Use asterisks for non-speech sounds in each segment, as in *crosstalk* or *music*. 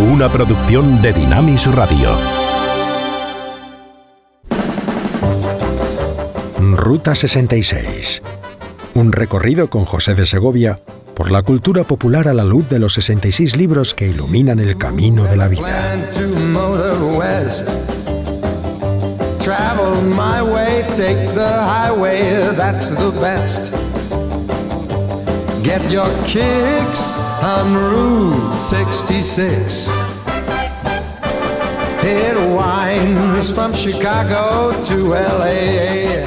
una producción de Dinamis Radio. Ruta 66. Un recorrido con José de Segovia por la cultura popular a la luz de los 66 libros que iluminan el camino de la vida. Travel my way, take the highway, that's the best. Get your kicks on Route 66. It winds from Chicago to LA.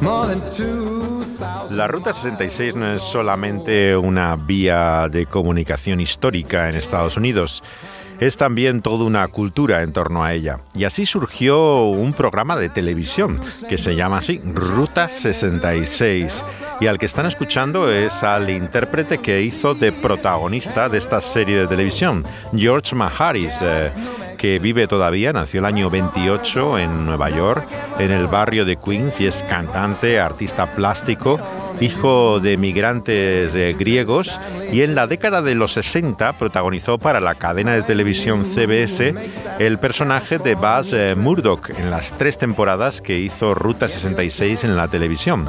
More than 2,000 La Ruta 66 no es solamente una vía de comunicación histórica en Estados Unidos es también toda una cultura en torno a ella. Y así surgió un programa de televisión que se llama así, Ruta 66. Y al que están escuchando es al intérprete que hizo de protagonista de esta serie de televisión, George Maharis. Eh, que vive todavía, nació el año 28 en Nueva York, en el barrio de Queens y es cantante, artista plástico hijo de migrantes eh, griegos, y en la década de los 60 protagonizó para la cadena de televisión CBS el personaje de Buzz eh, Murdoch en las tres temporadas que hizo Ruta 66 en la televisión.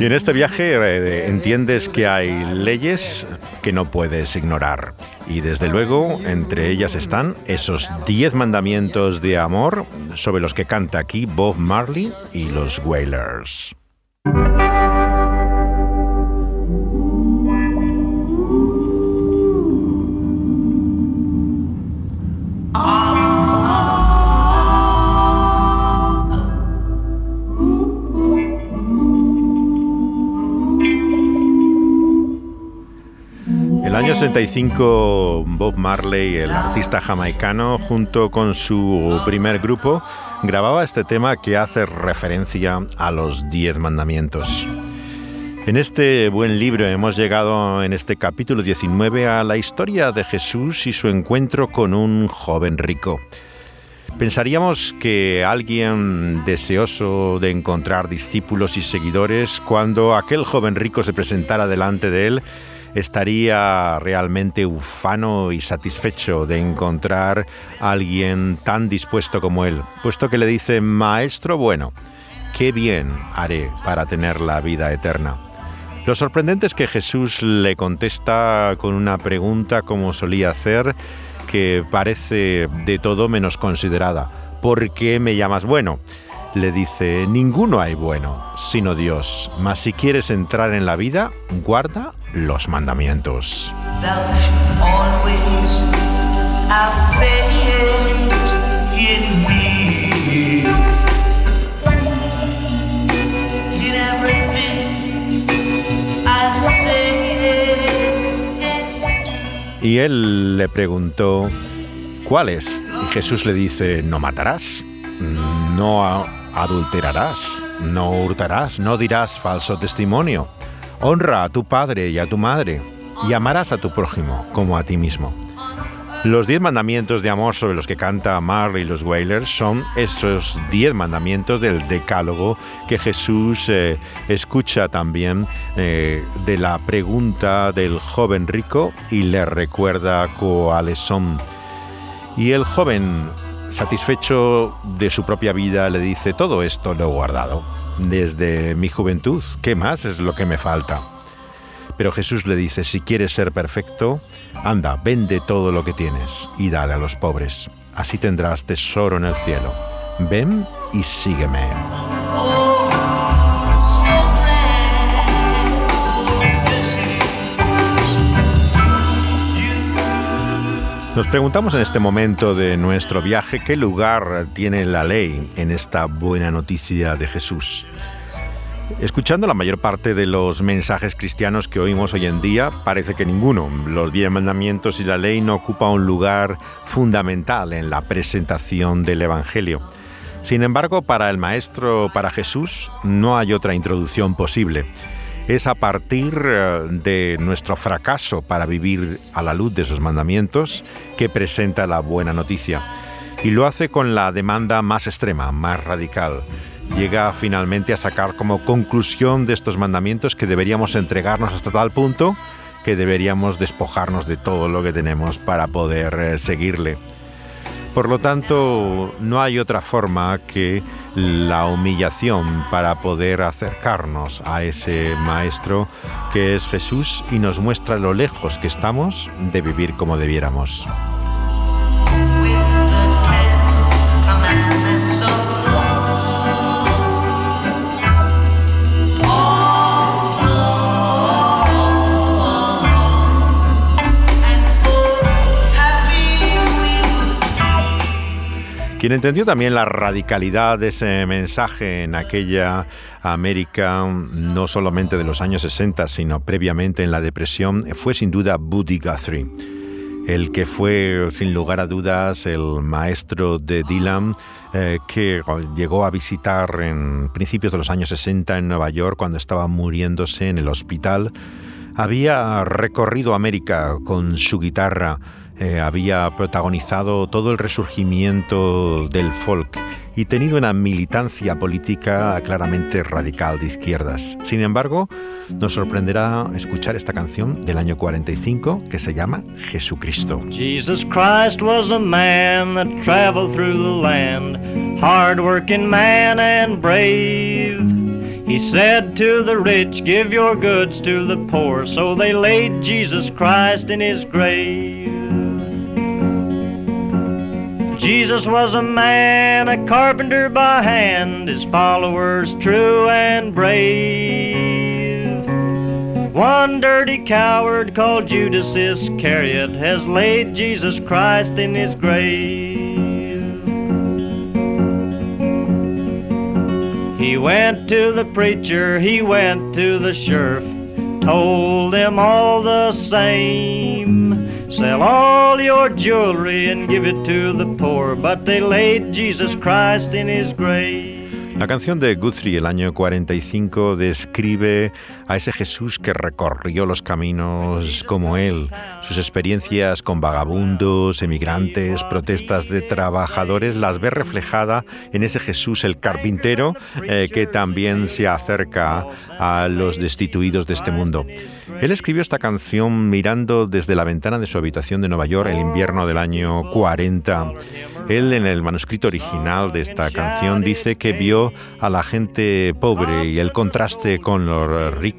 Y en este viaje eh, entiendes que hay leyes que no puedes ignorar. Y desde luego, entre ellas están esos 10 mandamientos de amor sobre los que canta aquí Bob Marley y los Wailers. 65, Bob Marley, el artista jamaicano, junto con su primer grupo, grababa este tema que hace referencia a los diez mandamientos. En este buen libro hemos llegado en este capítulo 19 a la historia de Jesús y su encuentro con un joven rico. Pensaríamos que alguien deseoso de encontrar discípulos y seguidores, cuando aquel joven rico se presentara delante de él, estaría realmente ufano y satisfecho de encontrar a alguien tan dispuesto como él, puesto que le dice, Maestro bueno, qué bien haré para tener la vida eterna. Lo sorprendente es que Jesús le contesta con una pregunta como solía hacer, que parece de todo menos considerada. ¿Por qué me llamas bueno? Le dice, ninguno hay bueno, sino Dios, mas si quieres entrar en la vida, guarda los mandamientos. Y él le preguntó, ¿cuáles? Y Jesús le dice, no matarás, no adulterarás, no hurtarás, no dirás falso testimonio. Honra a tu padre y a tu madre, y amarás a tu prójimo como a ti mismo. Los diez mandamientos de amor sobre los que canta Marley y los Wailers son esos diez mandamientos del decálogo que Jesús eh, escucha también eh, de la pregunta del joven rico y le recuerda cuáles son. Y el joven satisfecho de su propia vida, le dice, todo esto lo he guardado desde mi juventud, ¿qué más es lo que me falta? Pero Jesús le dice, si quieres ser perfecto, anda, vende todo lo que tienes y dale a los pobres, así tendrás tesoro en el cielo. Ven y sígueme. Nos preguntamos en este momento de nuestro viaje qué lugar tiene la ley en esta buena noticia de Jesús. Escuchando la mayor parte de los mensajes cristianos que oímos hoy en día, parece que ninguno, los diez mandamientos y la ley, no ocupa un lugar fundamental en la presentación del Evangelio. Sin embargo, para el Maestro, para Jesús, no hay otra introducción posible. Es a partir eh, de nuestro fracaso para vivir a la luz de sus mandamientos que presenta la buena noticia. Y lo hace con la demanda más extrema, más radical llega finalmente a sacar como conclusión de estos mandamientos que deberíamos entregarnos hasta tal punto que deberíamos despojarnos de todo lo que tenemos para poder eh, seguirle. Por lo tanto, no hay otra forma que la humillación para poder acercarnos a ese Maestro que es Jesús y nos muestra lo lejos que estamos de vivir como debiéramos. Quien entendió también la radicalidad de ese mensaje en aquella América, no solamente de los años 60, sino previamente en la depresión, fue sin duda Buddy Guthrie, el que fue sin lugar a dudas el maestro de Dylan, eh, que llegó a visitar en principios de los años 60 en Nueva York cuando estaba muriéndose en el hospital. Había recorrido América con su guitarra eh, había protagonizado todo el resurgimiento del folk y tenido una militancia política claramente radical de izquierdas. Sin embargo, nos sorprenderá escuchar esta canción del año 45 que se llama Jesucristo. Jesus Christ was a man that traveled through the land, hard-working man and brave. He said to the rich, Give your goods to the poor. So they laid Jesus Christ in his grave. Jesus was a man, a carpenter by hand, his followers true and brave. One dirty coward called Judas Iscariot has laid Jesus Christ in his grave. He went to the preacher, he went to the sheriff, told them all the same. Sell all your jewelry and give it to the poor, but they laid Jesus Christ in his grave. La canción de Guthrie, el año 45, describe a ese Jesús que recorrió los caminos como él, sus experiencias con vagabundos, emigrantes, protestas de trabajadores, las ve reflejada en ese Jesús el carpintero eh, que también se acerca a los destituidos de este mundo. Él escribió esta canción mirando desde la ventana de su habitación de Nueva York el invierno del año 40. Él en el manuscrito original de esta canción dice que vio a la gente pobre y el contraste con los ricos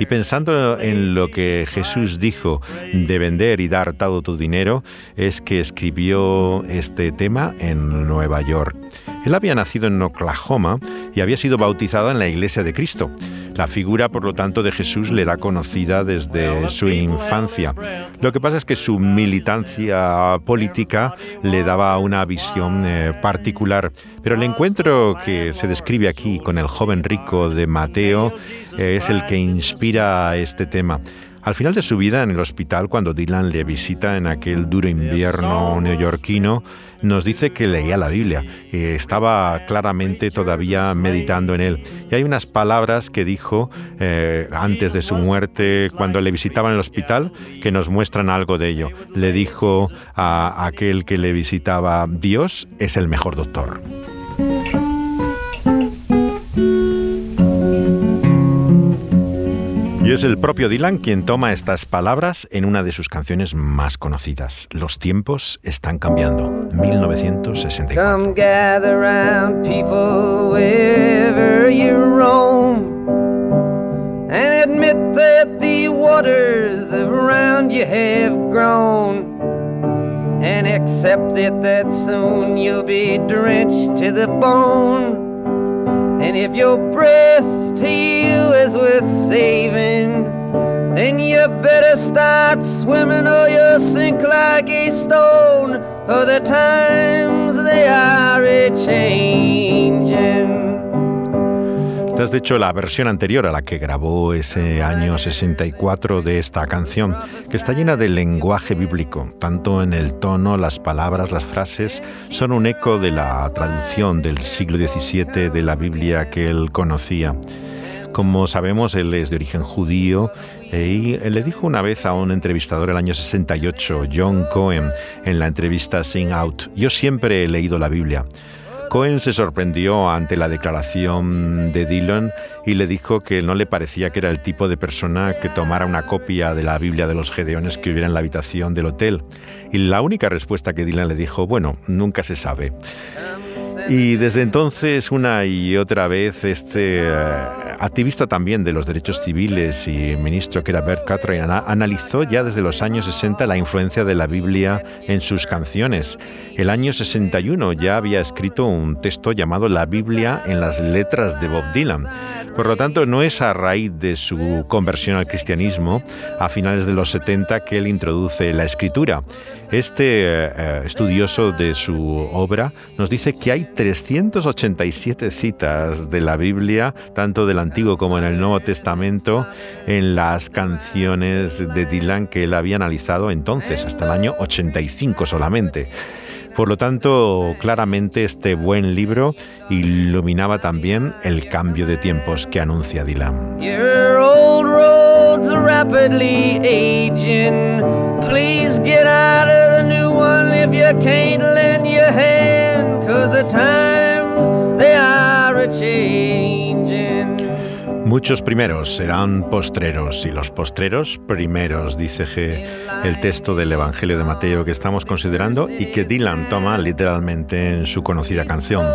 y pensando en lo que Jesús dijo de vender y dar todo tu dinero es que escribió este tema en Nueva York. Él había nacido en Oklahoma y había sido bautizado en la Iglesia de Cristo. La figura, por lo tanto, de Jesús le era conocida desde su infancia. Lo que pasa es que su militancia política le daba una visión eh, particular. Pero el encuentro que se describe aquí con el joven rico de Mateo eh, es el que inspira este tema. Al final de su vida en el hospital, cuando Dylan le visita en aquel duro invierno neoyorquino, nos dice que leía la Biblia y estaba claramente todavía meditando en él. Y hay unas palabras que dijo eh, antes de su muerte, cuando le visitaba en el hospital, que nos muestran algo de ello. Le dijo a aquel que le visitaba, Dios es el mejor doctor. Y es el propio Dylan quien toma estas palabras en una de sus canciones más conocidas. Los tiempos están cambiando. 1964. Come gather round people wherever you roam and admit that the waters around you have grown. And accept it that soon you'll be drenched to the bone. And if your breath is worth saving, then you better start swimming or you'll sink like a stone. For the times they are a changing. Esta es de hecho la versión anterior a la que grabó ese año 64 de esta canción, que está llena de lenguaje bíblico, tanto en el tono, las palabras, las frases, son un eco de la traducción del siglo XVII de la Biblia que él conocía. Como sabemos, él es de origen judío eh, y le dijo una vez a un entrevistador el año 68, John Cohen, en la entrevista Sing Out, yo siempre he leído la Biblia. Cohen se sorprendió ante la declaración de Dylan y le dijo que no le parecía que era el tipo de persona que tomara una copia de la Biblia de los Gedeones que hubiera en la habitación del hotel. Y la única respuesta que Dylan le dijo, bueno, nunca se sabe. Y desde entonces, una y otra vez, este eh, activista también de los derechos civiles y ministro que era Bert Cartwright analizó ya desde los años 60 la influencia de la Biblia en sus canciones. El año 61 ya había escrito un texto llamado La Biblia en las letras de Bob Dylan por lo tanto, no es a raíz de su conversión al cristianismo a finales de los 70 que él introduce la escritura. Este eh, estudioso de su obra nos dice que hay 387 citas de la Biblia, tanto del Antiguo como en el Nuevo Testamento, en las canciones de Dylan que él había analizado entonces, hasta el año 85 solamente. Por lo tanto, claramente este buen libro iluminaba también el cambio de tiempos que anuncia Dylan. Your Muchos primeros serán postreros y los postreros primeros, dice G, el texto del Evangelio de Mateo que estamos considerando y que Dylan toma literalmente en su conocida canción,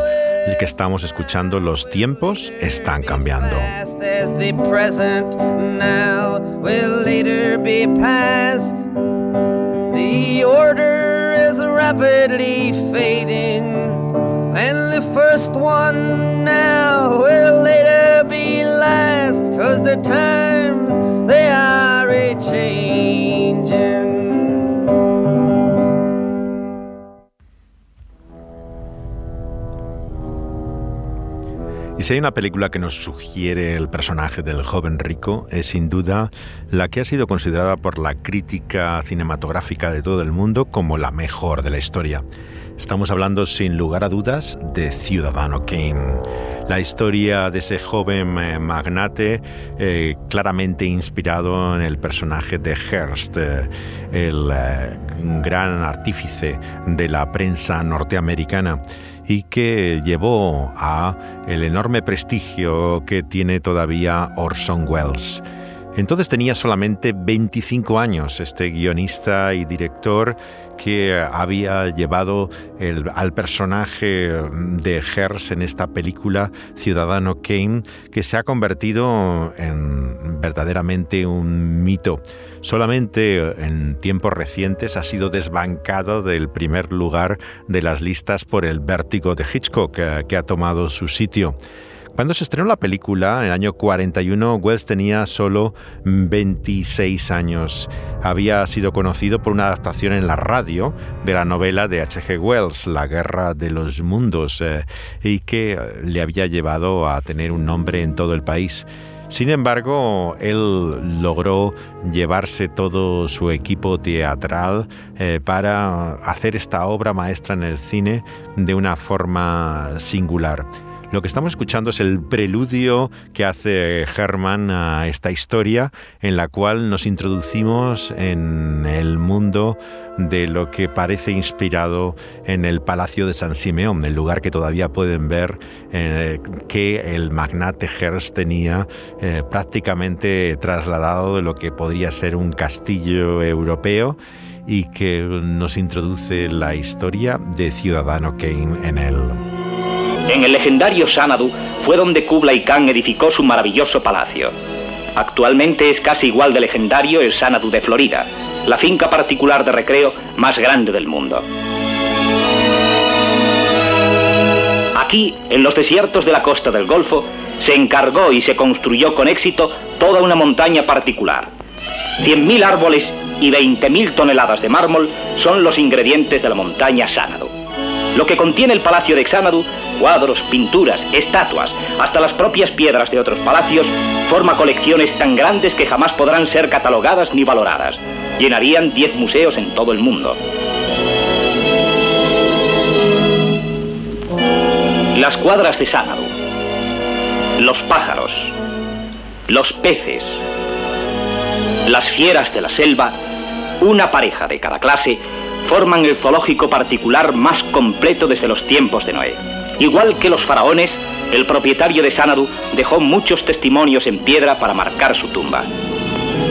el que estamos escuchando, los tiempos están cambiando. And the first one now will later be cause the times they are a changing. Y si hay una película que nos sugiere el personaje del joven rico, es sin duda la que ha sido considerada por la crítica cinematográfica de todo el mundo como la mejor de la historia. Estamos hablando sin lugar a dudas de Ciudadano Kane, la historia de ese joven eh, magnate eh, claramente inspirado en el personaje de Hearst, eh, el gran artífice de la prensa norteamericana y que llevó a el enorme prestigio que tiene todavía Orson Welles. Entonces tenía solamente 25 años este guionista y director que había llevado al personaje de Hers en esta película Ciudadano Kane, que se ha convertido en verdaderamente un mito. Solamente en tiempos recientes ha sido desbancado del primer lugar de las listas por el vértigo de Hitchcock, eh, que ha tomado su sitio. Cuando se estrenó la película, en el año 41, Wells tenía solo 26 años. Había sido conocido por una adaptación en la radio de la novela de H.G. Wells, La Guerra de los Mundos, eh, y que le había llevado a tener un nombre en todo el país. Sin embargo, él logró llevarse todo su equipo teatral eh, para hacer esta obra maestra en el cine de una forma singular. Lo que estamos escuchando es el preludio que hace Herman a esta historia en la cual nos introducimos en el mundo de lo que parece inspirado en el Palacio de San Simeón, el lugar que todavía pueden ver eh, que el magnate Hearst tenía eh, prácticamente trasladado de lo que podría ser un castillo europeo y que nos introduce la historia de Ciudadano Kane en él. En el legendario Sanadu fue donde Kublai Khan edificó su maravilloso palacio. Actualmente es casi igual de legendario el Sanadu de Florida, la finca particular de recreo más grande del mundo. Aquí, en los desiertos de la costa del Golfo, se encargó y se construyó con éxito toda una montaña particular. 100.000 árboles y 20.000 toneladas de mármol son los ingredientes de la montaña Sanadu. Lo que contiene el palacio de Xanadu, cuadros, pinturas, estatuas, hasta las propias piedras de otros palacios, forma colecciones tan grandes que jamás podrán ser catalogadas ni valoradas. Llenarían 10 museos en todo el mundo. Las cuadras de Xanadu, los pájaros, los peces, las fieras de la selva, una pareja de cada clase, forman el zoológico particular más completo desde los tiempos de Noé. Igual que los faraones, el propietario de Sanadu dejó muchos testimonios en piedra para marcar su tumba.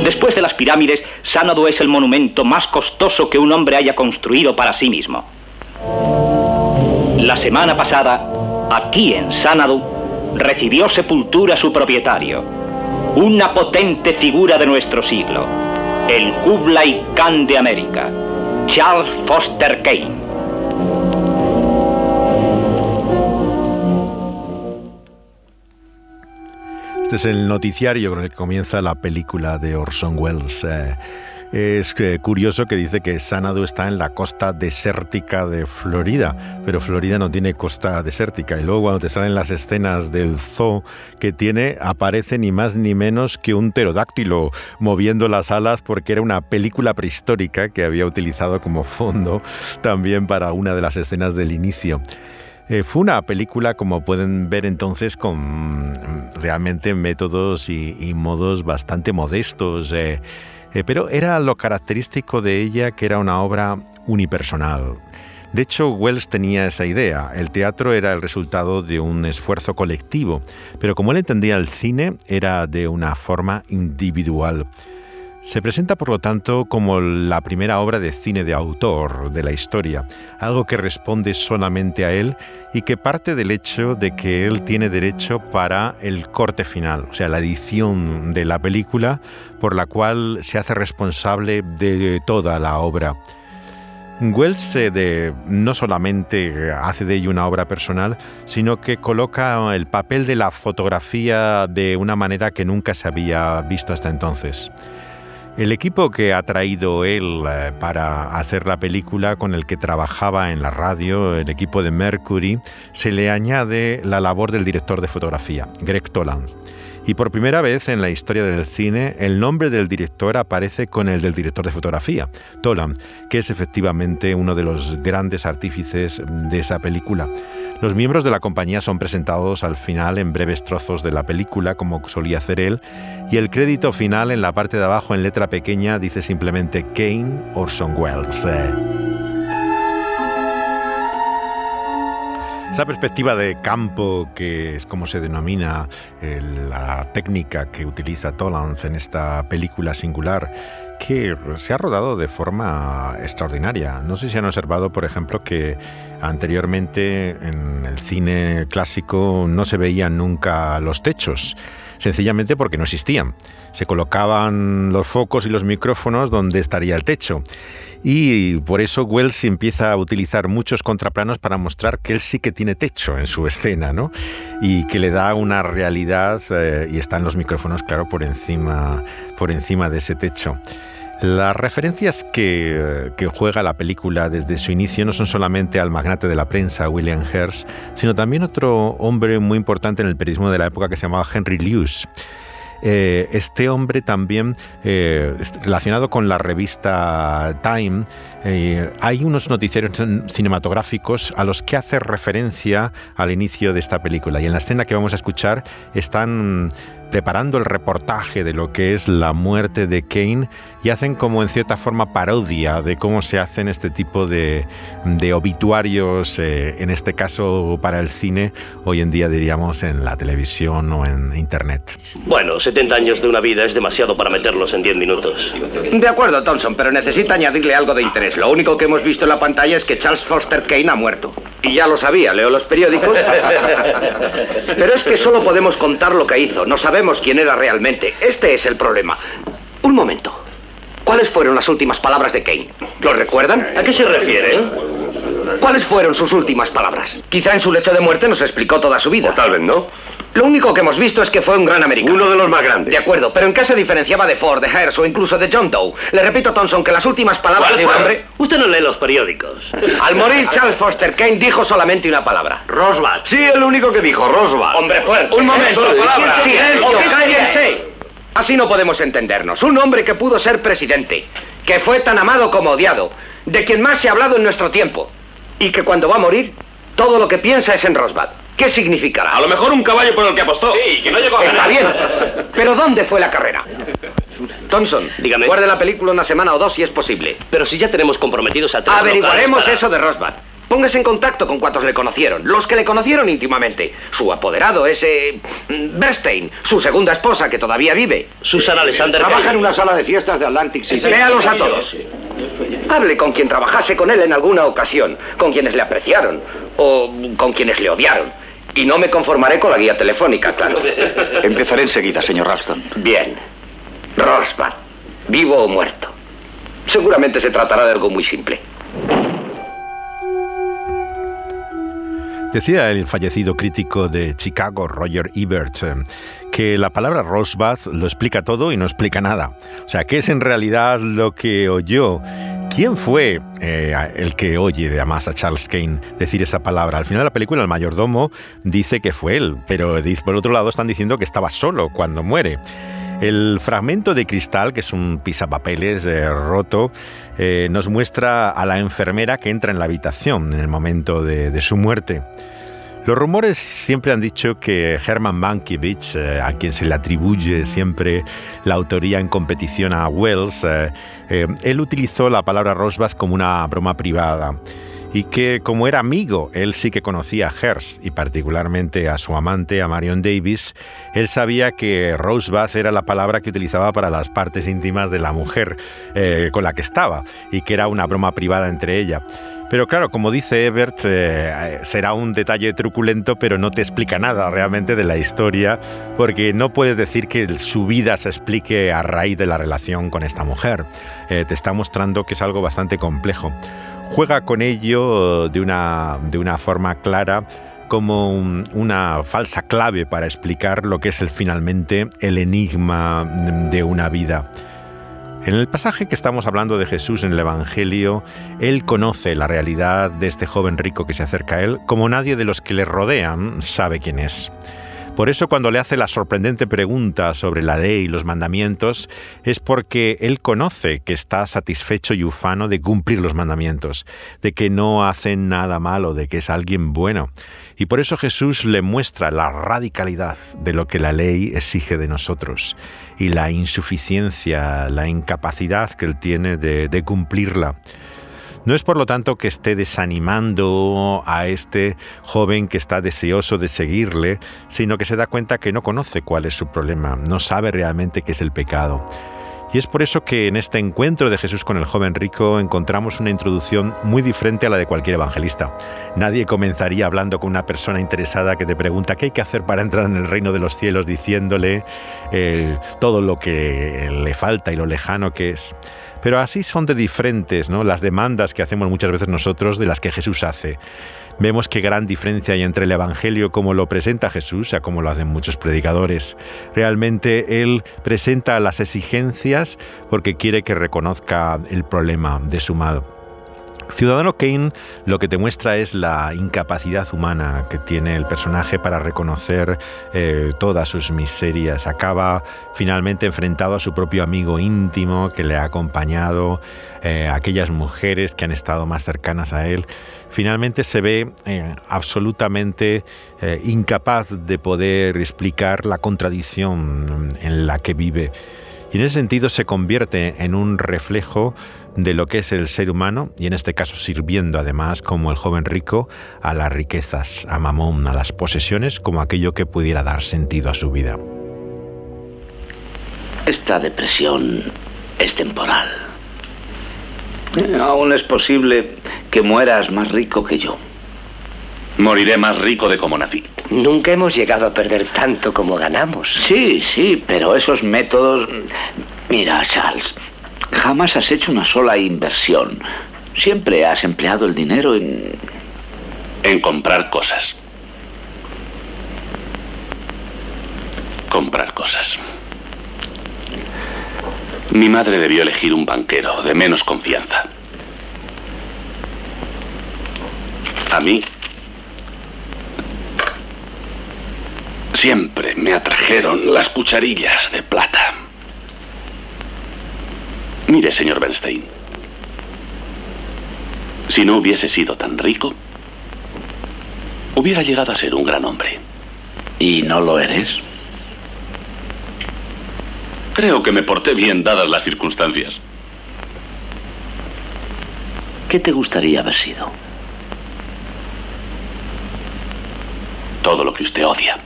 Después de las pirámides, Sanadu es el monumento más costoso que un hombre haya construido para sí mismo. La semana pasada, aquí en Sanadu, recibió sepultura su propietario, una potente figura de nuestro siglo, el Kublai Khan de América. Charles Foster Kane. Este es el noticiario con el que comienza la película de Orson Welles. Eh, es curioso que dice que Sanadu está en la costa desértica de Florida, pero Florida no tiene costa desértica. Y luego cuando te salen las escenas del zoo que tiene, aparece ni más ni menos que un pterodáctilo moviendo las alas porque era una película prehistórica que había utilizado como fondo también para una de las escenas del inicio. Eh, fue una película, como pueden ver entonces, con realmente métodos y, modos bastante modestos. Eh, eh, pero era lo característico de ella que era una obra unipersonal. De hecho, Wells tenía esa idea. El teatro era el resultado de un esfuerzo colectivo, pero como él entendía el cine, era de una forma individual. Se presenta, por lo tanto, como la primera obra de cine de autor de la historia, algo que responde solamente a él y que parte del hecho de que él tiene derecho para el corte final, o sea, la edición de la película, por la cual se hace responsable de toda la obra. Wells de, no solamente hace de ello una obra personal, sino que coloca el papel de la fotografía de una manera que nunca se había visto hasta entonces. El equipo que ha traído él eh, para hacer la película con el que trabajaba en la radio, el equipo de Mercury, se le añade la labor del director de fotografía, Greg Toland. Y por primera vez en la historia del cine, el nombre del director aparece con el del director de fotografía, Toland, que es efectivamente uno de los grandes artífices de esa película. Los miembros de la compañía son presentados al final en breves trozos de la película, como solía hacer él, y el crédito final en la parte de abajo en letra pequeña dice simplemente Kane Orson Welles. Esa perspectiva de campo, que es como se denomina la técnica que utiliza Tollans en esta película singular, que se ha rodado de forma extraordinaria. No sé si han observado, por ejemplo, que anteriormente en el cine clásico no se veían nunca los techos, sencillamente porque no existían. Se colocaban los focos y los micrófonos donde estaría el techo. Y por eso Wells empieza a utilizar muchos contraplanos para mostrar que él sí que tiene techo en su escena, ¿no? Y que le da una realidad eh, y están los micrófonos, claro, por encima, por encima de ese techo. Las referencias que, juega la película desde su inicio no son solamente al magnate de la prensa, William Hearst, sino también otro hombre muy importante en el periodismo de la época que se llamaba Henry Lewis. Eh, este hombre también, eh, relacionado con la revista Time, eh, hay unos noticiarios cinematográficos a los que hace referencia al inicio de esta película. Y en la escena que vamos a escuchar están preparando el reportaje de lo que es la muerte de Kane y hacen como en cierta forma parodia de cómo se hacen este tipo de, obituarios, eh, en este caso para el cine, hoy en día diríamos en la televisión o en Internet. Bueno, 70 años de una vida es demasiado para meterlos en 10 minutos. De acuerdo, Thompson, pero necesita añadirle algo de interés. Lo único que hemos visto en la pantalla es que Charles Foster Kane ha muerto. Y ya lo sabía, leo los periódicos. *laughs* pero es que solo podemos contar lo que hizo, no sabemos quién era realmente. Este es el problema. Un momento. ¿Cuáles fueron las últimas palabras de Kane? ¿Lo recuerdan? ¿A qué se refiere? ¿Cuáles fueron sus últimas palabras? Quizá en su lecho de muerte nos explicó toda su vida. O tal vez no. Lo único que hemos visto es que fue un gran americano. Uno de los más grandes. De acuerdo, pero ¿en qué se diferenciaba de Ford, de Hearst o incluso de John Doe? Le repito, Thompson, que las últimas palabras de un hombre... Usted no lee los periódicos. Al morir, Charles Foster Kane dijo solamente una palabra. Roswell. Sí, el único que dijo, Roswell. Hombre fuerte. Un momento. Eso, palabra. Silencio, cállense. Así no podemos entendernos. Un hombre que pudo ser presidente, que fue tan amado como odiado, de quien más se ha hablado en nuestro tiempo, y que cuando va a morir, todo lo que piensa es en Rosbad. ¿Qué significará? A lo mejor un caballo por el que apostó. Sí, que no llegó a Está bien. Pero ¿dónde fue la carrera? Thompson, Dígame. guarde la película una semana o dos si es posible. Pero si ya tenemos comprometidos a tres Averiguaremos locales para- eso de Rosbad. Póngase en contacto con cuantos le conocieron, los que le conocieron íntimamente. Su apoderado, ese... mm, Bernstein, su segunda esposa, que todavía vive. Susan Alexander. Trabaja en una sala de fiestas de Atlantic City. Véalos a todos. Hable con quien trabajase con él en alguna ocasión, con quienes le apreciaron o con quienes le odiaron. Y no me conformaré con la guía telefónica, claro. *laughs* Empezaré enseguida, señor Ralston. Bien. Rosbad, vivo o muerto. Seguramente se tratará de algo muy simple. Decía el fallecido crítico de Chicago, Roger Ebert, eh, que la palabra Rosbud lo explica todo y no explica nada. O sea, ¿qué es en realidad lo que oyó? ¿Quién fue eh, el que oye además a Charles Kane decir esa palabra? Al final de la película el mayordomo dice que fue él, pero por otro lado están diciendo que estaba solo cuando muere. El fragmento de cristal, que es un pisapapeles eh, roto, eh, nos muestra a la enfermera que entra en la habitación en el momento de, su muerte. Los rumores siempre han dicho que Herman Mankiewicz, eh, a quien se le atribuye siempre la autoría en competición a Wells, eh, él utilizó la palabra Rosbach como una broma privada y que como era amigo, él sí que conocía a Hearst y particularmente a su amante, a Marion Davis, él sabía que Rosebud era la palabra que utilizaba para las partes íntimas de la mujer eh, con la que estaba y que era una broma privada entre ella. Pero claro, como dice Ebert, eh, será un detalle truculento, pero no te explica nada realmente de la historia, porque no puedes decir que su vida se explique a raíz de la relación con esta mujer. Eh, te está mostrando que es algo bastante complejo juega con ello de una, de una forma clara como un- una falsa clave para explicar lo que es el, finalmente el enigma de una vida. En el pasaje que estamos hablando de Jesús en el Evangelio, Él conoce la realidad de este joven rico que se acerca a Él como nadie de los que le rodean sabe quién es. Por eso cuando le hace la sorprendente pregunta sobre la ley y los mandamientos, es porque él conoce que está satisfecho y ufano de cumplir los mandamientos, de que no hace nada malo, de que es alguien bueno. Y por eso Jesús le muestra la radicalidad de lo que la ley exige de nosotros y la insuficiencia, la incapacidad que él tiene de cumplirla. No es por lo tanto que esté desanimando a este joven que está deseoso de seguirle, sino que se da cuenta que no conoce cuál es su problema, no sabe realmente qué es el pecado. Y es por eso que en este encuentro de Jesús con el joven rico encontramos una introducción muy diferente a la de cualquier evangelista. Nadie comenzaría hablando con una persona interesada que te pregunta qué hay que hacer para entrar en el reino de los cielos, diciéndole eh, todo lo que le falta y lo lejano que es. Pero así son de diferentes ¿no? las demandas que hacemos muchas veces nosotros de las que Jesús hace. Vemos qué gran diferencia hay entre el Evangelio como lo presenta Jesús, a como lo hacen muchos predicadores. Realmente Él presenta las exigencias porque quiere que reconozca el problema de su mal. Ciudadano Kane lo que te muestra es la incapacidad humana que tiene el personaje para reconocer eh, todas sus miserias. Acaba finalmente enfrentado a su propio amigo íntimo que le ha acompañado, eh, aquellas mujeres que han estado más cercanas a él. Finalmente se ve eh, absolutamente incapaz de poder explicar la contradicción en la que vive. Y en ese sentido se convierte en un reflejo de lo que es el ser humano y en este caso sirviendo además como el joven rico a las riquezas, a Mamón, a las posesiones como aquello que pudiera dar sentido a su vida. Esta depresión es temporal. Eh, Aún es posible que mueras más rico que yo. Moriré más rico de como nací. Nunca hemos llegado a perder tanto como ganamos. Sí, sí, pero esos métodos... Mira, Charles, jamás has hecho una sola inversión. Siempre has empleado el dinero en... En comprar cosas. Comprar cosas. Mi madre debió elegir un banquero de menos confianza. A mí siempre me atrajeron las cucharillas de plata. Mire, señor Bernstein, si no hubiese sido tan rico, hubiera llegado a ser un gran hombre. ¿Y no lo eres? Creo que me porté bien dadas las circunstancias. ¿Qué te gustaría haber sido? Todo lo que usted odia.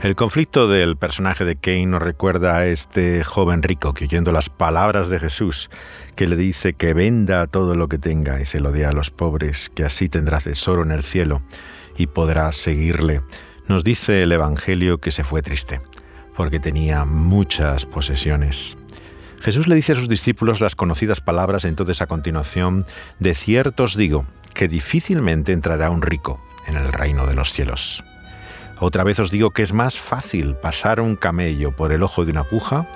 El conflicto del personaje de Kane nos recuerda a este joven rico que oyendo las palabras de Jesús, que le dice que venda todo lo que tenga y se lo dé a los pobres, que así tendrá tesoro en el cielo y podrá seguirle, nos dice el Evangelio que se fue triste, porque tenía muchas posesiones. Jesús le dice a sus discípulos las conocidas palabras entonces a continuación, de cierto os digo que difícilmente entrará un rico en el reino de los cielos. Otra vez os digo que es más fácil pasar un camello por el ojo de una aguja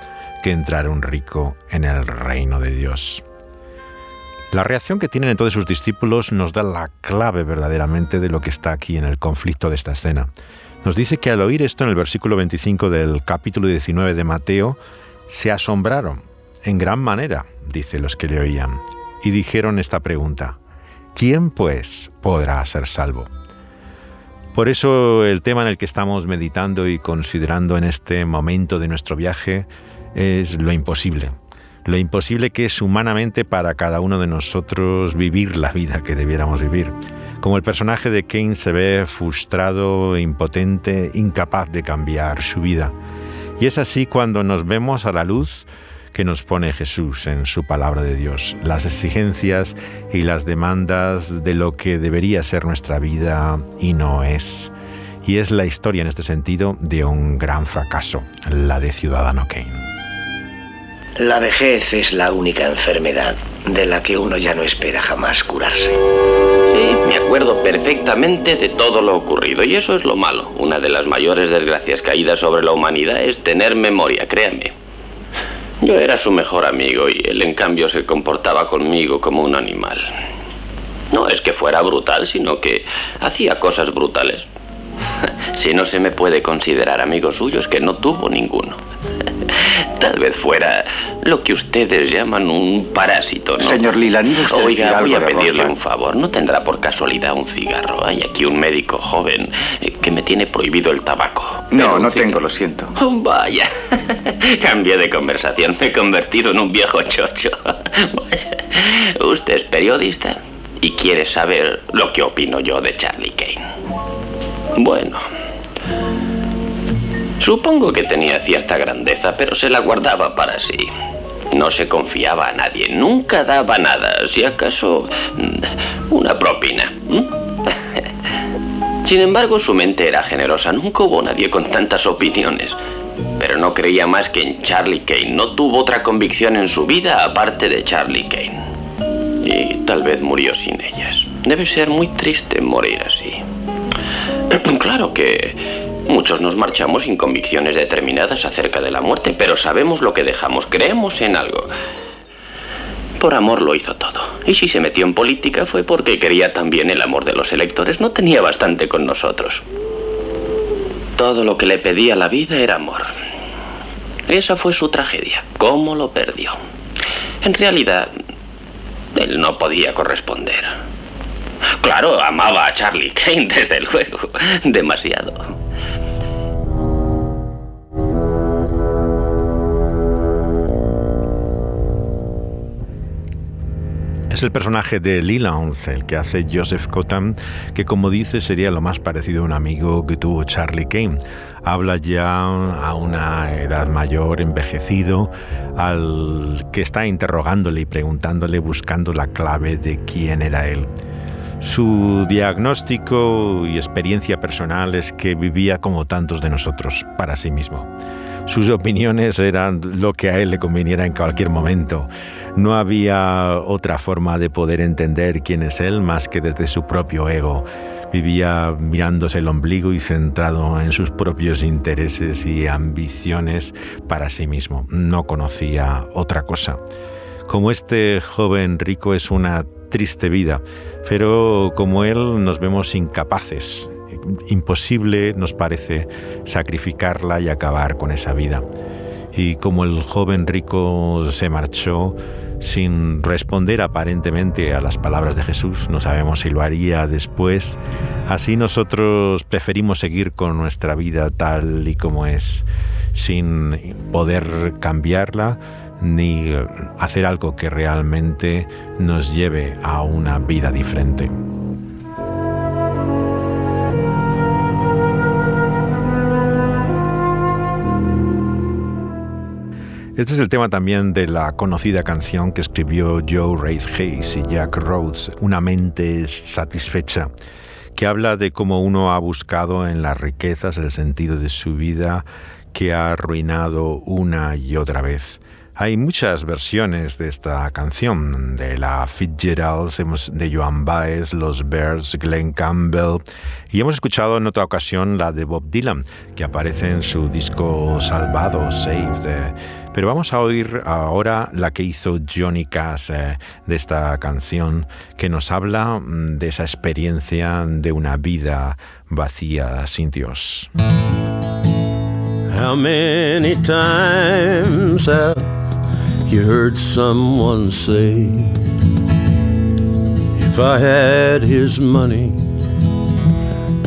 que entrar un rico en el reino de Dios. La reacción que tienen entonces sus discípulos nos da la clave verdaderamente de lo que está aquí en el conflicto de esta escena. Nos dice que al oír esto en el versículo 25 del capítulo 19 de Mateo, se asombraron en gran manera, dice los que le oían, y dijeron esta pregunta, ¿quién pues podrá ser salvo? Por eso el tema en el que estamos meditando y considerando en este momento de nuestro viaje es lo imposible. Lo imposible que es humanamente para cada uno de nosotros vivir la vida que debiéramos vivir. Como el personaje de Kane se ve frustrado, impotente, incapaz de cambiar su vida. Y es así cuando nos vemos a la luz que nos pone Jesús en su palabra de Dios, las exigencias y las demandas de lo que debería ser nuestra vida y no es. Y es la historia en este sentido de un gran fracaso, la de Ciudadano Kane. La vejez es la única enfermedad de la que uno ya no espera jamás curarse. Sí, me acuerdo perfectamente de todo lo ocurrido y eso es lo malo. Una de las mayores desgracias caídas sobre la humanidad es tener memoria, créanme. Yo era su mejor amigo y él en cambio se comportaba conmigo como un animal. No es que fuera brutal, sino que hacía cosas brutales. *laughs* Si no se me puede considerar amigo suyo es que no tuvo ninguno. *laughs* Tal vez fuera lo que ustedes llaman un parásito, ¿no? Señor Lilan, Oiga, voy a pedirle un favor. ¿No tendrá por casualidad un cigarro? Hay aquí un médico joven eh, que me tiene prohibido el tabaco. No, no tengo, lo siento. Oh, vaya. *laughs* Cambié de conversación. Me he convertido en un viejo chocho. Usted es periodista y quiere saber lo que opino yo de Charlie Kane. Bueno. Supongo que tenía cierta grandeza, pero se la guardaba para sí. No se confiaba a nadie, nunca daba nada, si acaso mm, una propina. *laughs* Sin embargo, su mente era generosa, nunca hubo nadie con tantas opiniones. Pero no creía más que en Charlie Kane, no tuvo otra convicción en su vida aparte de Charlie Kane. Y tal vez murió sin ellas. Debe ser muy triste morir así. *clears throat* Claro que muchos nos marchamos sin convicciones determinadas acerca de la muerte, pero sabemos lo que dejamos, creemos en algo. Por amor lo hizo todo. Y si se metió en política fue porque quería también el amor de los electores. No tenía bastante con nosotros. Todo lo que le pedía la vida era amor. Esa fue su tragedia. ¿Cómo lo perdió? En realidad, él no podía corresponder. Claro, amaba a Charlie Kane, desde luego. Demasiado. Es el personaje de Leland, el que hace Joseph Cotten, que como dice sería lo más parecido a un amigo que tuvo Charlie Kane. Habla ya a una edad mayor, envejecido, al que está interrogándole y preguntándole, buscando la clave de quién era él. Su diagnóstico y experiencia personal es que vivía como tantos de nosotros, para sí mismo. Sus opiniones eran lo que a él le conveniera en cualquier momento. No había otra forma de poder entender quién es él más que desde su propio ego. Vivía mirándose el ombligo y centrado en sus propios intereses y ambiciones para sí mismo. No conocía otra cosa. Como este joven rico es una triste vida, pero como él nos vemos incapaces. Imposible nos parece sacrificarla y acabar con esa vida. Y como el joven rico se marchó, sin responder aparentemente a las palabras de Jesús, no sabemos si lo haría después, así nosotros preferimos seguir con nuestra vida tal y como es, sin poder cambiarla ni hacer algo que realmente nos lleve a una vida diferente. Este es el tema también de la conocida canción que escribió Joe Wraith Hayes y Jack Rhodes, Una mente satisfecha, que habla de cómo uno ha buscado en las riquezas el sentido de su vida que ha arruinado una y otra vez. Hay muchas versiones de esta canción, de la Fitzgerald, de Joan Baez, Los Birds, Glenn Campbell, y hemos escuchado en otra ocasión la de Bob Dylan, que aparece en su disco Salvado, Saved. Pero vamos a oír ahora la que hizo Johnny Cash eh, de esta canción, que nos habla mm, de esa experiencia de una vida vacía sin Dios. How many You heard someone say, if I had his money,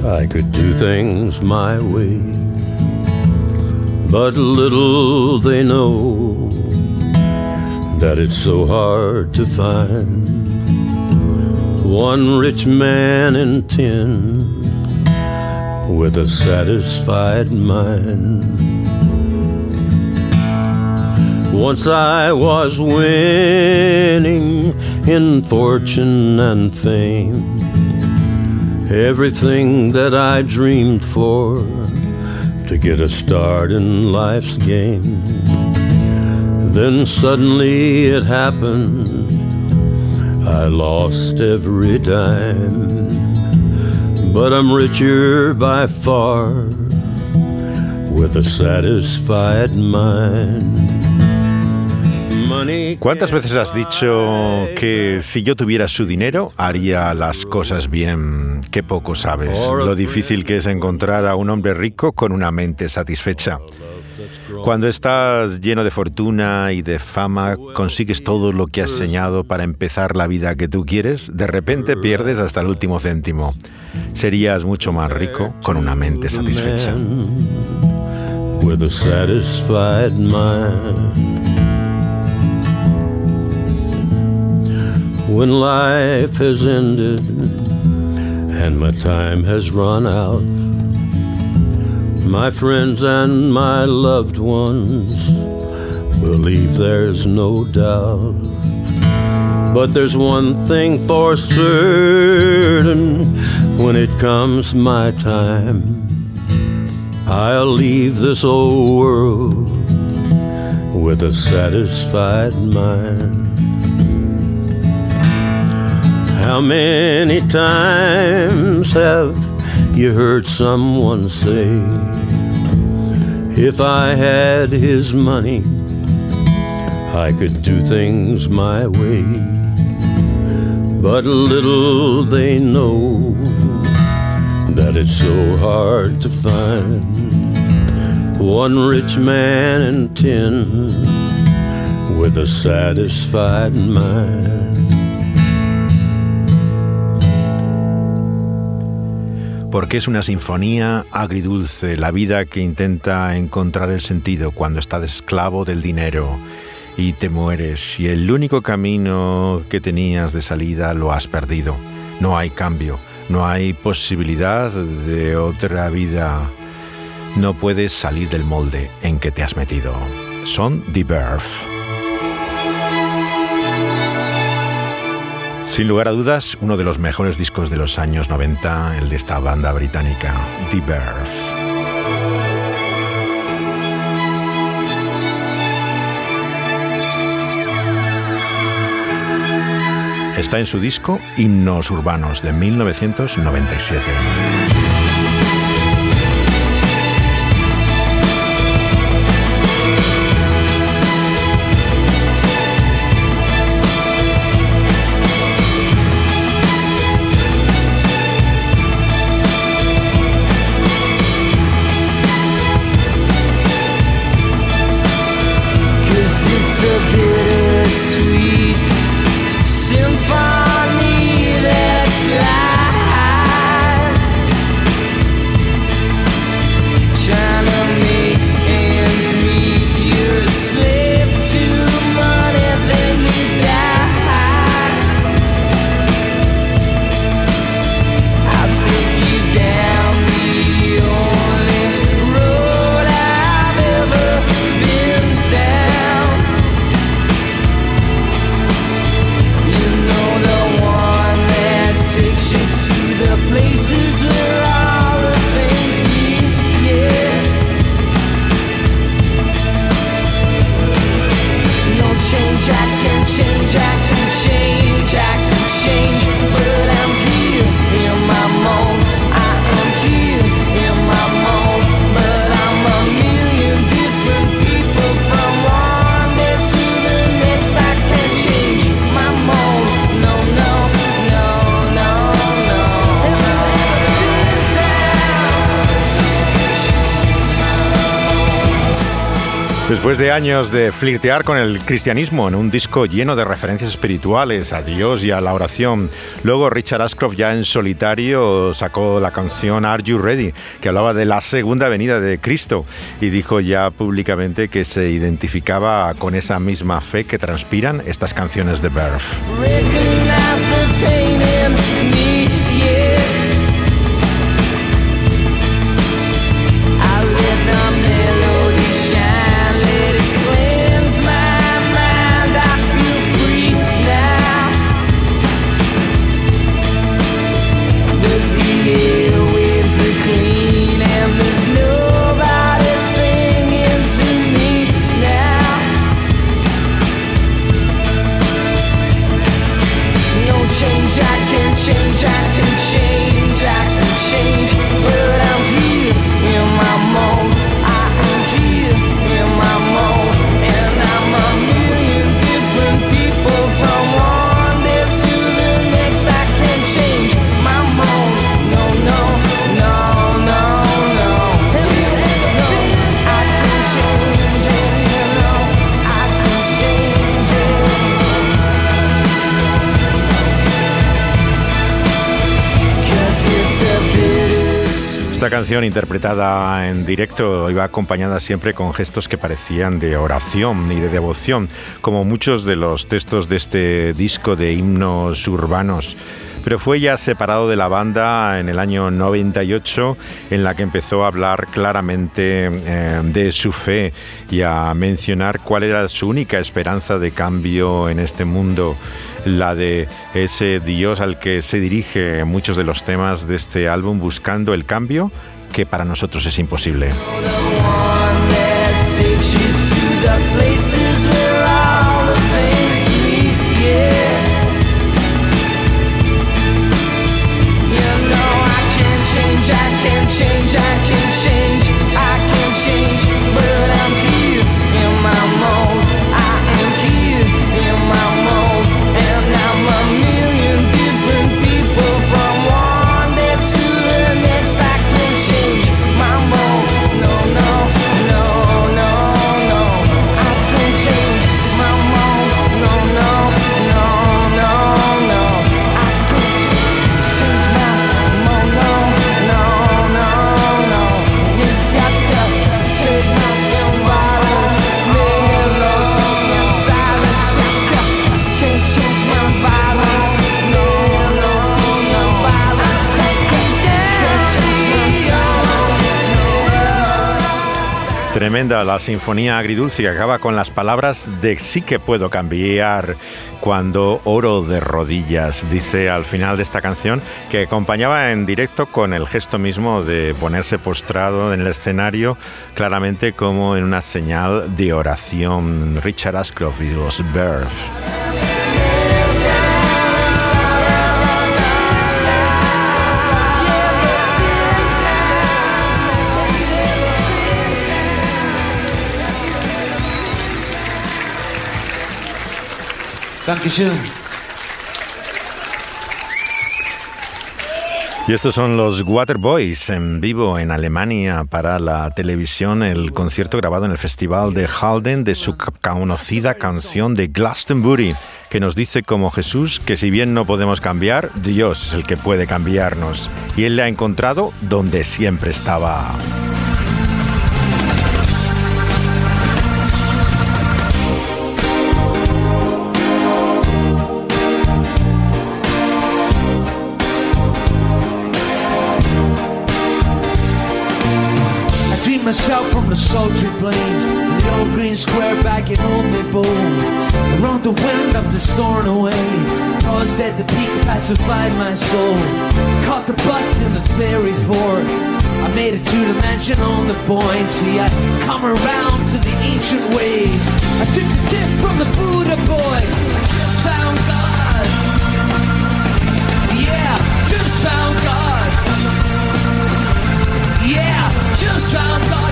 I could do things my way. But little they know that it's so hard to find one rich man in ten with a satisfied mind. Once I was winning in fortune and fame. Everything that I dreamed for to get a start in life's game. Then suddenly it happened. I lost every dime. But I'm richer by far with a satisfied mind. ¿Cuántas veces has dicho que si yo tuviera su dinero haría las cosas bien? Qué poco sabes lo difícil que es encontrar a un hombre rico con una mente satisfecha. Cuando estás lleno de fortuna y de fama, consigues todo lo que has soñado para empezar la vida que tú quieres, de repente pierdes hasta el último céntimo. Serías mucho más rico con una mente satisfecha. When life has ended and my time has run out. My friends and my loved ones will leave, there's no doubt. But there's one thing for certain when it comes my time. I'll leave this old world with a satisfied mind. How many times have you heard someone say, If I had his money, I could do things my way? But little they know that it's so hard to find one rich man in ten with a satisfied mind. Porque es una sinfonía agridulce, la vida que intenta encontrar el sentido cuando estás esclavo del dinero y te mueres y el único camino que tenías de salida lo has perdido. No hay cambio, no hay posibilidad de otra vida. No puedes salir del molde en que te has metido. Son The Birth. Sin lugar a dudas, uno de los mejores discos de los años 90, el de esta banda británica, The Birth. Está en su disco Himnos Urbanos de 1997. Después de años de flirtear con el cristianismo en un disco lleno de referencias espirituales a Dios y a la oración, luego Richard Ashcroft ya en solitario sacó la canción Are You Ready, que hablaba de la segunda venida de Cristo y dijo ya públicamente que se identificaba con esa misma fe que transpiran estas canciones de Birth. Canción interpretada en directo iba acompañada siempre con gestos que parecían de oración y de devoción, como muchos de los textos de este disco de himnos urbanos pero fue ya separado de la banda en el año 98 en la que empezó a hablar claramente eh, de su fe y a mencionar cuál era su única esperanza de cambio en este mundo la de ese Dios al que se dirige muchos de los temas de este álbum buscando el cambio que para nosotros es imposible. change. Tremenda la sinfonía agridulce que acaba con las palabras de sí que puedo cambiar cuando oro de rodillas, dice al final de esta canción, que acompañaba en directo con el gesto mismo de ponerse postrado en el escenario, claramente como en una señal de oración. Richard Ashcroft y los Birth. Y estos son los Waterboys en vivo en Alemania para la televisión, el concierto grabado en el Festival de Halden de su conocida canción de Glastonbury, que nos dice como Jesús que si bien no podemos cambiar, Dios es el que puede cambiarnos. Y Él le ha encontrado donde siempre estaba. The sultry plains The old green square back in Old Maple Around the wind of the storm away Paused at the peak pacified my soul. Caught the bus in the ferry fort. I made it to the mansion on the buoyancy I come around to the ancient ways. I took a tip from the Buddha boy. I just found God. Yeah, just found God. Yeah, just found God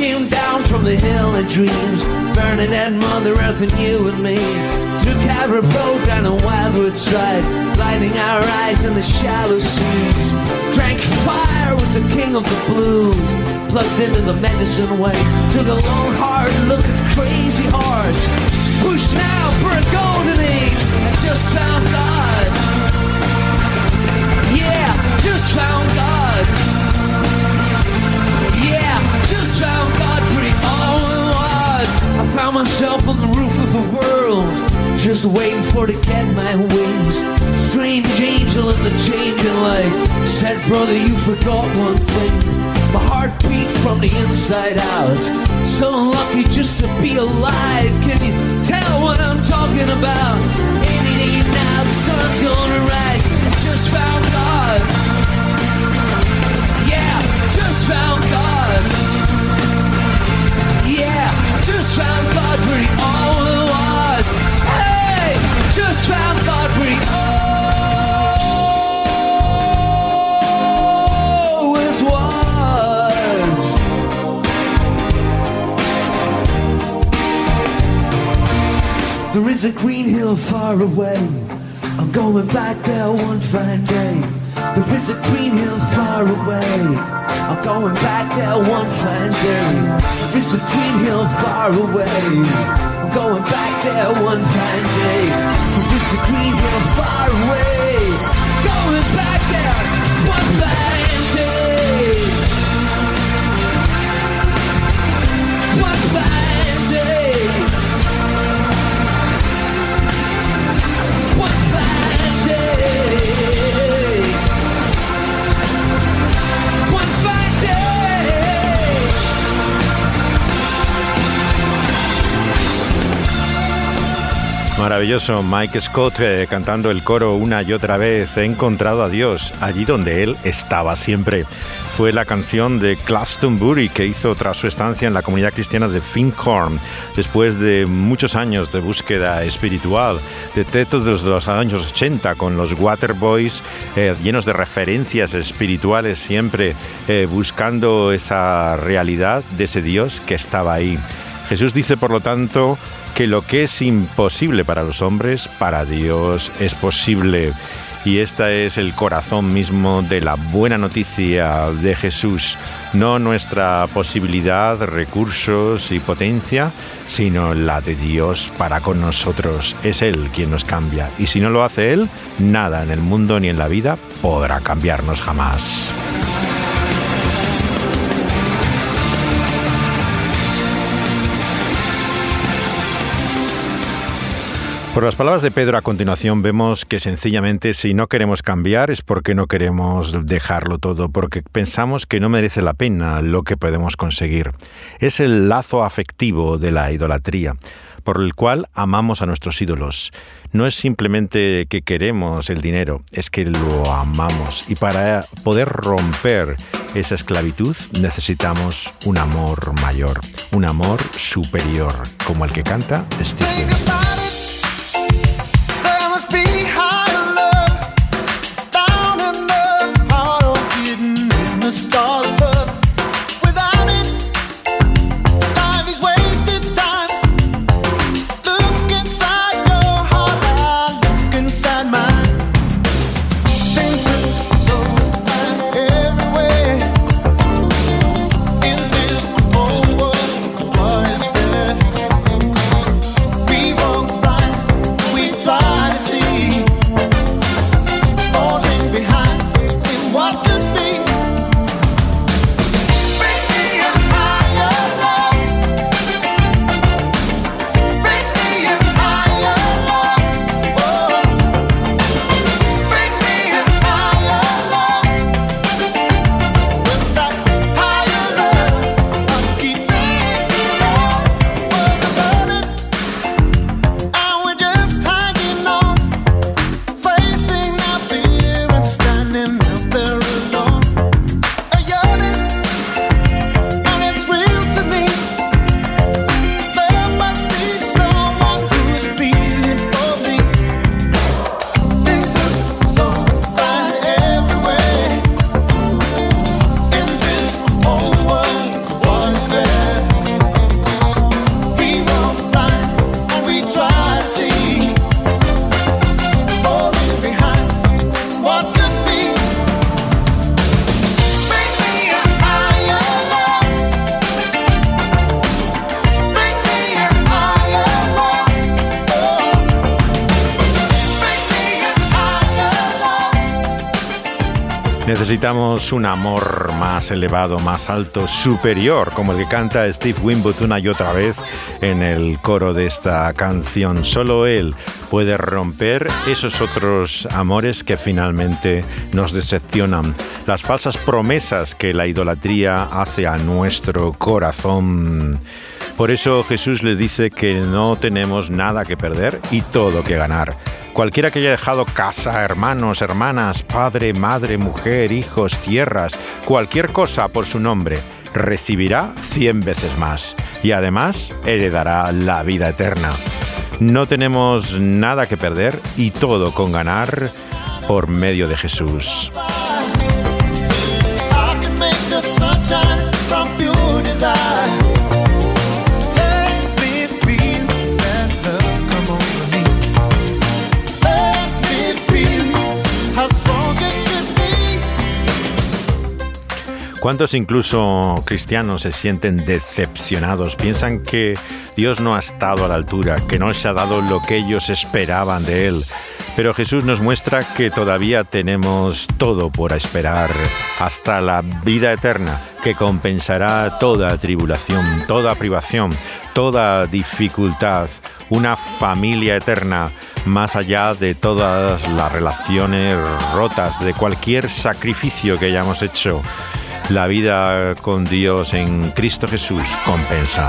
came down from the hill of dreams, burning at Mother Earth and you and me. Through Cabra Road down a Wildwood side, blinding our eyes in the shallow seas. Drank fire with the king of the blues, plugged into the medicine way. Took a long hard look at the crazy horse. Push now for a golden age. I just found God. Yeah, just found God. I found myself on the roof of the world, just waiting for to get my wings. Strange angel in the changing light said, Brother, you forgot one thing. My heart beat from the inside out. So lucky just to be alive. Can you tell what I'm talking about? Any day now, the sun's gonna rise. I just found God. Yeah, just found God. Just found God he always was. Hey, just found God he always was. There is a green hill far away. I'm going back there one fine day. There is a green hill far away. I'm going back there one fine day. There is a green hill far away. I'm going back there one fine day. There is a green hill far away. Going back there one fine Maravilloso, Mike Scott eh, cantando el coro una y otra vez. He encontrado a Dios allí donde Él estaba siempre. Fue la canción de Glastonbury que hizo tras su estancia en la comunidad cristiana de Finkhorn, después de muchos años de búsqueda espiritual, de textos de los años 80 con los Waterboys, eh, llenos de referencias espirituales, siempre eh, buscando esa realidad de ese Dios que estaba ahí. Jesús dice, por lo tanto, que lo que es imposible para los hombres, para Dios es posible. Y este es el corazón mismo de la buena noticia de Jesús. No nuestra posibilidad, recursos y potencia, sino la de Dios para con nosotros. Es Él quien nos cambia. Y si no lo hace Él, nada en el mundo ni en la vida podrá cambiarnos jamás. Por las palabras de Pedro a continuación vemos que sencillamente si no queremos cambiar es porque no queremos dejarlo todo, porque pensamos que no merece la pena lo que podemos conseguir. Es el lazo afectivo de la idolatría, por el cual amamos a nuestros ídolos. No es simplemente que queremos el dinero, es que lo amamos. Y para poder romper esa esclavitud necesitamos un amor mayor, un amor superior, como el que canta Steve. Necesitamos un amor más elevado, más alto, superior, como el que canta Steve Winwood una y otra vez en el coro de esta canción. Solo él puede romper esos otros amores que finalmente nos decepcionan, las falsas promesas que la idolatría hace a nuestro corazón. Por eso Jesús le dice que no tenemos nada que perder y todo que ganar. Cualquiera que haya dejado casa, hermanos, hermanas, padre, madre, mujer, hijos, tierras, cualquier cosa por su nombre, recibirá cien veces más y además heredará la vida eterna. No tenemos nada que perder y todo con ganar por medio de Jesús. ¿Cuántos incluso cristianos se sienten decepcionados? Piensan que Dios no ha estado a la altura, que no se ha dado lo que ellos esperaban de Él. Pero Jesús nos muestra que todavía tenemos todo por esperar, hasta la vida eterna, que compensará toda tribulación, toda privación, toda dificultad, una familia eterna, más allá de todas las relaciones rotas, de cualquier sacrificio que hayamos hecho la vida con Dios en Cristo Jesús compensa.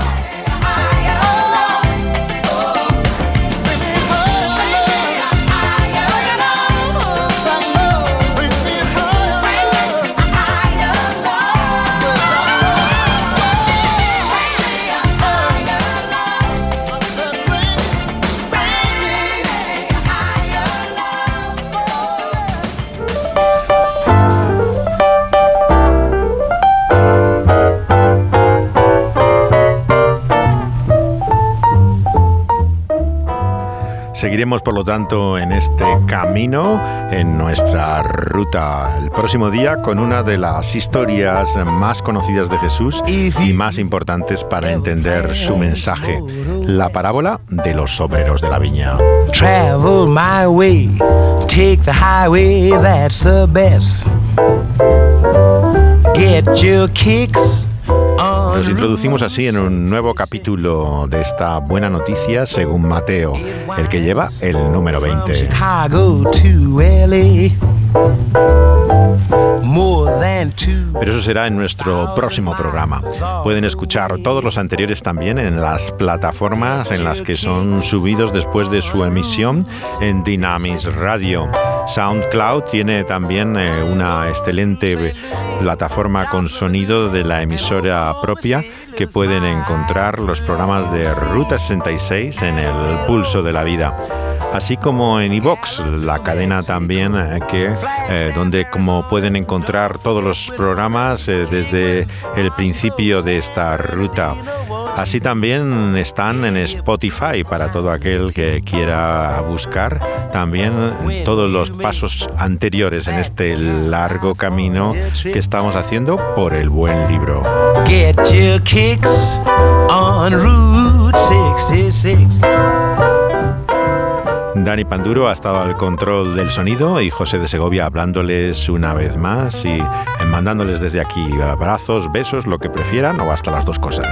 Seguiremos, por lo tanto, en este camino, en nuestra ruta el próximo día con una de las historias más conocidas de Jesús y más importantes para entender su mensaje, la parábola de los obreros de la viña. Travel my way, take the highway, that's the best. Get your kicks. Nos introducimos así en un nuevo capítulo de esta buena noticia según Mateo, el que lleva el número 20. Pero eso será en nuestro próximo programa. Pueden escuchar todos los anteriores también en las plataformas en las que son subidos después de su emisión en Dynamis Radio. SoundCloud tiene también eh, una excelente plataforma con sonido de la emisora propia que pueden encontrar los programas de Ruta 66 en el Pulso de la Vida así como en iVox, la cadena también eh, que eh, donde como pueden encontrar todos los programas desde el principio de esta ruta. Así también están en Spotify para todo aquel que quiera buscar también todos los pasos anteriores en este largo camino que estamos haciendo por el buen libro. Get your kicks on Route 66. Dani Panduro ha estado al control del sonido y José de Segovia hablándoles una vez más y mandándoles desde aquí abrazos, besos, lo que prefieran o hasta las dos cosas.